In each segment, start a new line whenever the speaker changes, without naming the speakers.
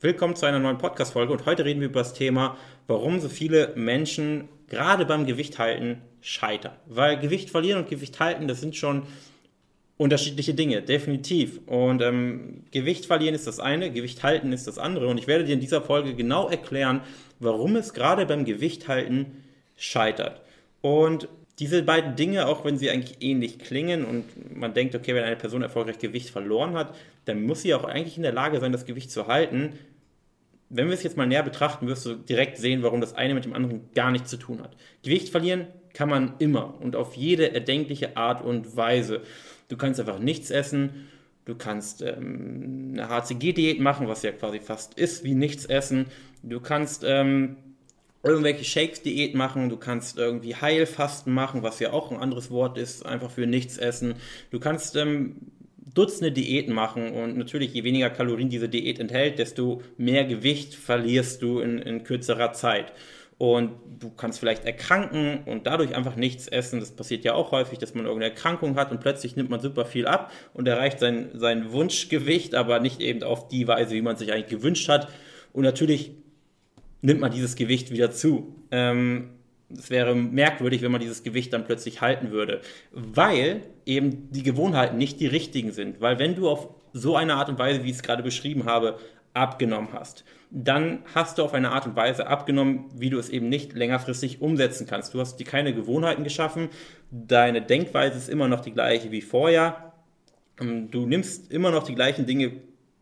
Willkommen zu einer neuen Podcast-Folge und heute reden wir über das Thema, warum so viele Menschen gerade beim Gewicht halten scheitern. Weil Gewicht verlieren und Gewicht halten, das sind schon unterschiedliche Dinge, definitiv. Und ähm, Gewicht verlieren ist das eine, Gewicht halten ist das andere. Und ich werde dir in dieser Folge genau erklären, warum es gerade beim Gewicht halten scheitert. Und diese beiden Dinge, auch wenn sie eigentlich ähnlich klingen und man denkt, okay, wenn eine Person erfolgreich Gewicht verloren hat, dann muss sie auch eigentlich in der Lage sein, das Gewicht zu halten. Wenn wir es jetzt mal näher betrachten, wirst du direkt sehen, warum das eine mit dem anderen gar nichts zu tun hat. Gewicht verlieren kann man immer und auf jede erdenkliche Art und Weise. Du kannst einfach nichts essen, du kannst ähm, eine HCG-Diät machen, was ja quasi fast ist wie nichts essen. Du kannst ähm, irgendwelche Shakes-Diät machen, du kannst irgendwie Heilfasten machen, was ja auch ein anderes Wort ist, einfach für nichts essen. Du kannst ähm, Dutzende Diäten machen und natürlich, je weniger Kalorien diese Diät enthält, desto mehr Gewicht verlierst du in, in kürzerer Zeit. Und du kannst vielleicht erkranken und dadurch einfach nichts essen. Das passiert ja auch häufig, dass man irgendeine Erkrankung hat und plötzlich nimmt man super viel ab und erreicht sein, sein Wunschgewicht, aber nicht eben auf die Weise, wie man sich eigentlich gewünscht hat. Und natürlich nimmt man dieses Gewicht wieder zu. Ähm, es wäre merkwürdig, wenn man dieses Gewicht dann plötzlich halten würde, weil eben die Gewohnheiten nicht die richtigen sind. Weil wenn du auf so eine Art und Weise, wie ich es gerade beschrieben habe, abgenommen hast, dann hast du auf eine Art und Weise abgenommen, wie du es eben nicht längerfristig umsetzen kannst. Du hast dir keine Gewohnheiten geschaffen, deine Denkweise ist immer noch die gleiche wie vorher, ähm, du nimmst immer noch die gleichen Dinge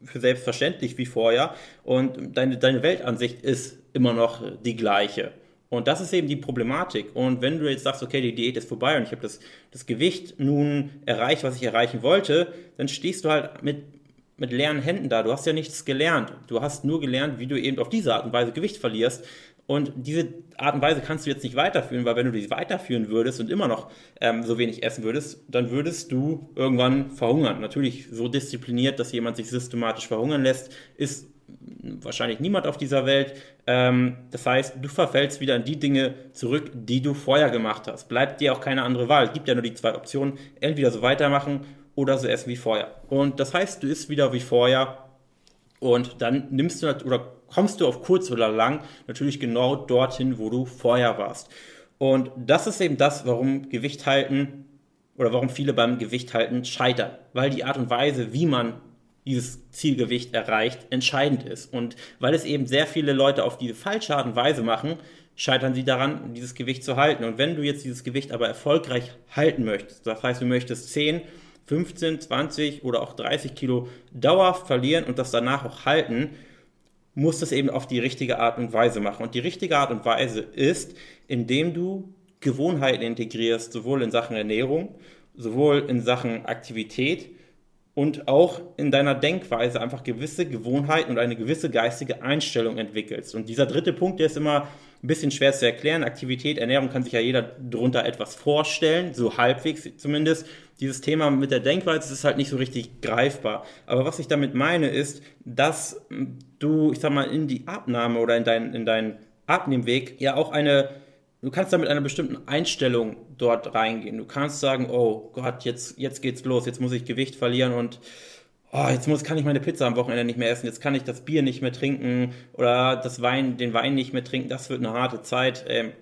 für selbstverständlich wie vorher und deine, deine Weltansicht ist immer noch die gleiche. Und das ist eben die Problematik. Und wenn du jetzt sagst, okay, die Diät ist vorbei und ich habe das, das Gewicht nun erreicht, was ich erreichen wollte, dann stehst du halt mit, mit leeren Händen da. Du hast ja nichts gelernt. Du hast nur gelernt, wie du eben auf diese Art und Weise Gewicht verlierst. Und diese Art und Weise kannst du jetzt nicht weiterführen, weil wenn du die weiterführen würdest und immer noch ähm, so wenig essen würdest, dann würdest du irgendwann verhungern. Natürlich so diszipliniert, dass jemand sich systematisch verhungern lässt, ist wahrscheinlich niemand auf dieser Welt. Ähm, das heißt, du verfällst wieder in die Dinge zurück, die du vorher gemacht hast. Bleibt dir auch keine andere Wahl. Es gibt ja nur die zwei Optionen, entweder so weitermachen oder so essen wie vorher. Und das heißt, du isst wieder wie vorher und dann nimmst du oder kommst du auf kurz oder lang natürlich genau dorthin, wo du vorher warst. Und das ist eben das, warum Gewicht halten oder warum viele beim Gewicht halten scheitern, weil die Art und Weise, wie man dieses Zielgewicht erreicht, entscheidend ist. Und weil es eben sehr viele Leute auf diese falsche Art und Weise machen, scheitern sie daran, dieses Gewicht zu halten. Und wenn du jetzt dieses Gewicht aber erfolgreich halten möchtest, das heißt, du möchtest 10, 15, 20 oder auch 30 Kilo dauerhaft verlieren und das danach auch halten, musst du es eben auf die richtige Art und Weise machen. Und die richtige Art und Weise ist, indem du Gewohnheiten integrierst, sowohl in Sachen Ernährung, sowohl in Sachen Aktivität, und auch in deiner Denkweise einfach gewisse Gewohnheiten und eine gewisse geistige Einstellung entwickelst. Und dieser dritte Punkt, der ist immer ein bisschen schwer zu erklären. Aktivität, Ernährung kann sich ja jeder darunter etwas vorstellen, so halbwegs zumindest. Dieses Thema mit der Denkweise ist halt nicht so richtig greifbar. Aber was ich damit meine, ist, dass du, ich sag mal, in die Abnahme oder in deinen, in deinen Abnehmweg ja auch eine Du kannst da mit einer bestimmten Einstellung dort reingehen. Du kannst sagen, oh Gott, jetzt, jetzt geht's los, jetzt muss ich Gewicht verlieren und oh, jetzt muss, kann ich meine Pizza am Wochenende nicht mehr essen, jetzt kann ich das Bier nicht mehr trinken oder das Wein, den Wein nicht mehr trinken, das wird eine harte Zeit. Ähm,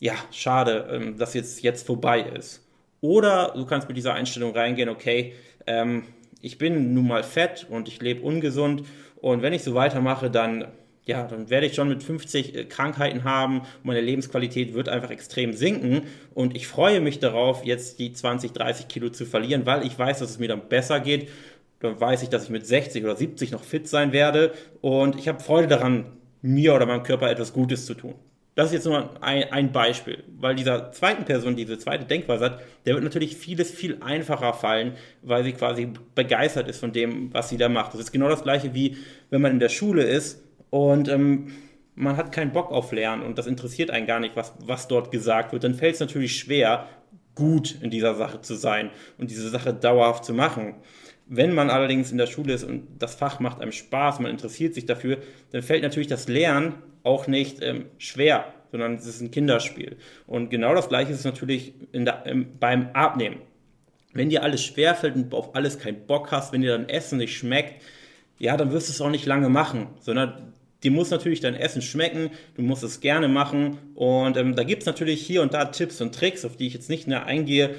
ja, schade, ähm, dass jetzt, jetzt vorbei ist. Oder du kannst mit dieser Einstellung reingehen, okay, ähm, ich bin nun mal fett und ich lebe ungesund und wenn ich so weitermache, dann ja, dann werde ich schon mit 50 äh, Krankheiten haben meine Lebensqualität wird einfach extrem sinken. Und ich freue mich darauf, jetzt die 20, 30 Kilo zu verlieren, weil ich weiß, dass es mir dann besser geht. Dann weiß ich, dass ich mit 60 oder 70 noch fit sein werde. Und ich habe Freude daran, mir oder meinem Körper etwas Gutes zu tun. Das ist jetzt nur ein, ein Beispiel, weil dieser zweiten Person, diese zweite Denkweise hat, der wird natürlich vieles viel einfacher fallen, weil sie quasi begeistert ist von dem, was sie da macht. Das ist genau das gleiche wie wenn man in der Schule ist und ähm, man hat keinen Bock auf Lernen und das interessiert einen gar nicht, was, was dort gesagt wird, dann fällt es natürlich schwer, gut in dieser Sache zu sein und diese Sache dauerhaft zu machen. Wenn man allerdings in der Schule ist und das Fach macht einem Spaß, man interessiert sich dafür, dann fällt natürlich das Lernen auch nicht ähm, schwer, sondern es ist ein Kinderspiel. Und genau das Gleiche ist natürlich der, ähm, beim Abnehmen. Wenn dir alles schwerfällt und auf alles keinen Bock hast, wenn dir dann Essen nicht schmeckt, ja, dann wirst du es auch nicht lange machen, sondern dir muss natürlich dein Essen schmecken, du musst es gerne machen und ähm, da gibt es natürlich hier und da Tipps und Tricks, auf die ich jetzt nicht mehr eingehe,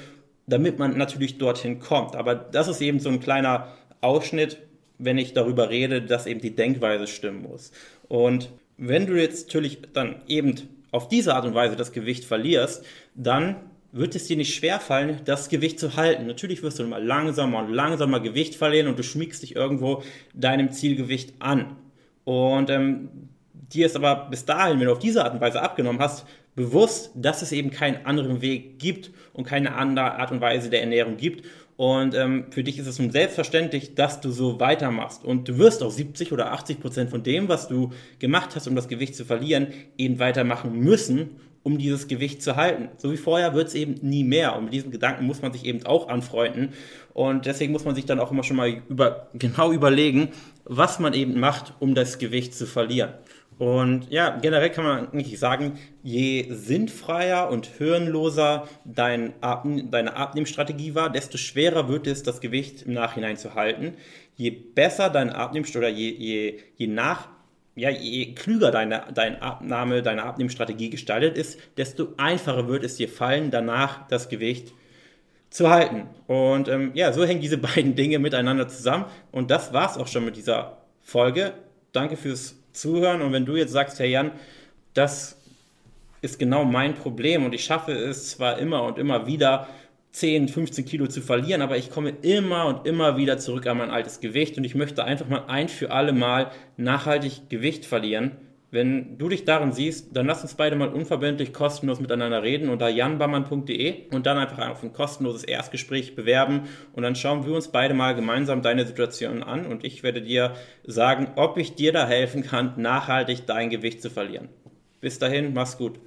damit man natürlich dorthin kommt. Aber das ist eben so ein kleiner Ausschnitt, wenn ich darüber rede, dass eben die Denkweise stimmen muss. Und wenn du jetzt natürlich dann eben auf diese Art und Weise das Gewicht verlierst, dann wird es dir nicht schwerfallen, das Gewicht zu halten. Natürlich wirst du mal langsamer und langsamer Gewicht verlieren und du schmiegst dich irgendwo deinem Zielgewicht an. Und ähm, dir ist aber bis dahin, wenn du auf diese Art und Weise abgenommen hast, bewusst, dass es eben keinen anderen Weg gibt und keine andere Art und Weise der Ernährung gibt. Und ähm, für dich ist es nun selbstverständlich, dass du so weitermachst. Und du wirst auch 70 oder 80 Prozent von dem, was du gemacht hast, um das Gewicht zu verlieren, eben weitermachen müssen, um dieses Gewicht zu halten. So wie vorher wird es eben nie mehr. Und mit diesem Gedanken muss man sich eben auch anfreunden. Und deswegen muss man sich dann auch immer schon mal über, genau überlegen, was man eben macht, um das Gewicht zu verlieren. Und ja, generell kann man eigentlich sagen, je sinnfreier und hirnloser dein Abne deine Abnehmstrategie war, desto schwerer wird es, das Gewicht im Nachhinein zu halten. Je besser dein Abnehmstrategie oder je, je, je nach ja, je klüger deine, deine Abnahme, deine Abnehmstrategie gestaltet ist, desto einfacher wird es dir fallen, danach das Gewicht zu halten. Und ähm, ja, so hängen diese beiden Dinge miteinander zusammen. Und das war's auch schon mit dieser Folge. Danke fürs Zuhören. Und wenn du jetzt sagst, Herr Jan, das ist genau mein Problem und ich schaffe es zwar immer und immer wieder, 10, 15 Kilo zu verlieren, aber ich komme immer und immer wieder zurück an mein altes Gewicht und ich möchte einfach mal ein für alle Mal nachhaltig Gewicht verlieren. Wenn du dich darin siehst, dann lass uns beide mal unverbindlich kostenlos miteinander reden unter janbammann.de und dann einfach auf ein kostenloses Erstgespräch bewerben und dann schauen wir uns beide mal gemeinsam deine Situation an und ich werde dir sagen, ob ich dir da helfen kann, nachhaltig dein Gewicht zu verlieren. Bis dahin, mach's gut.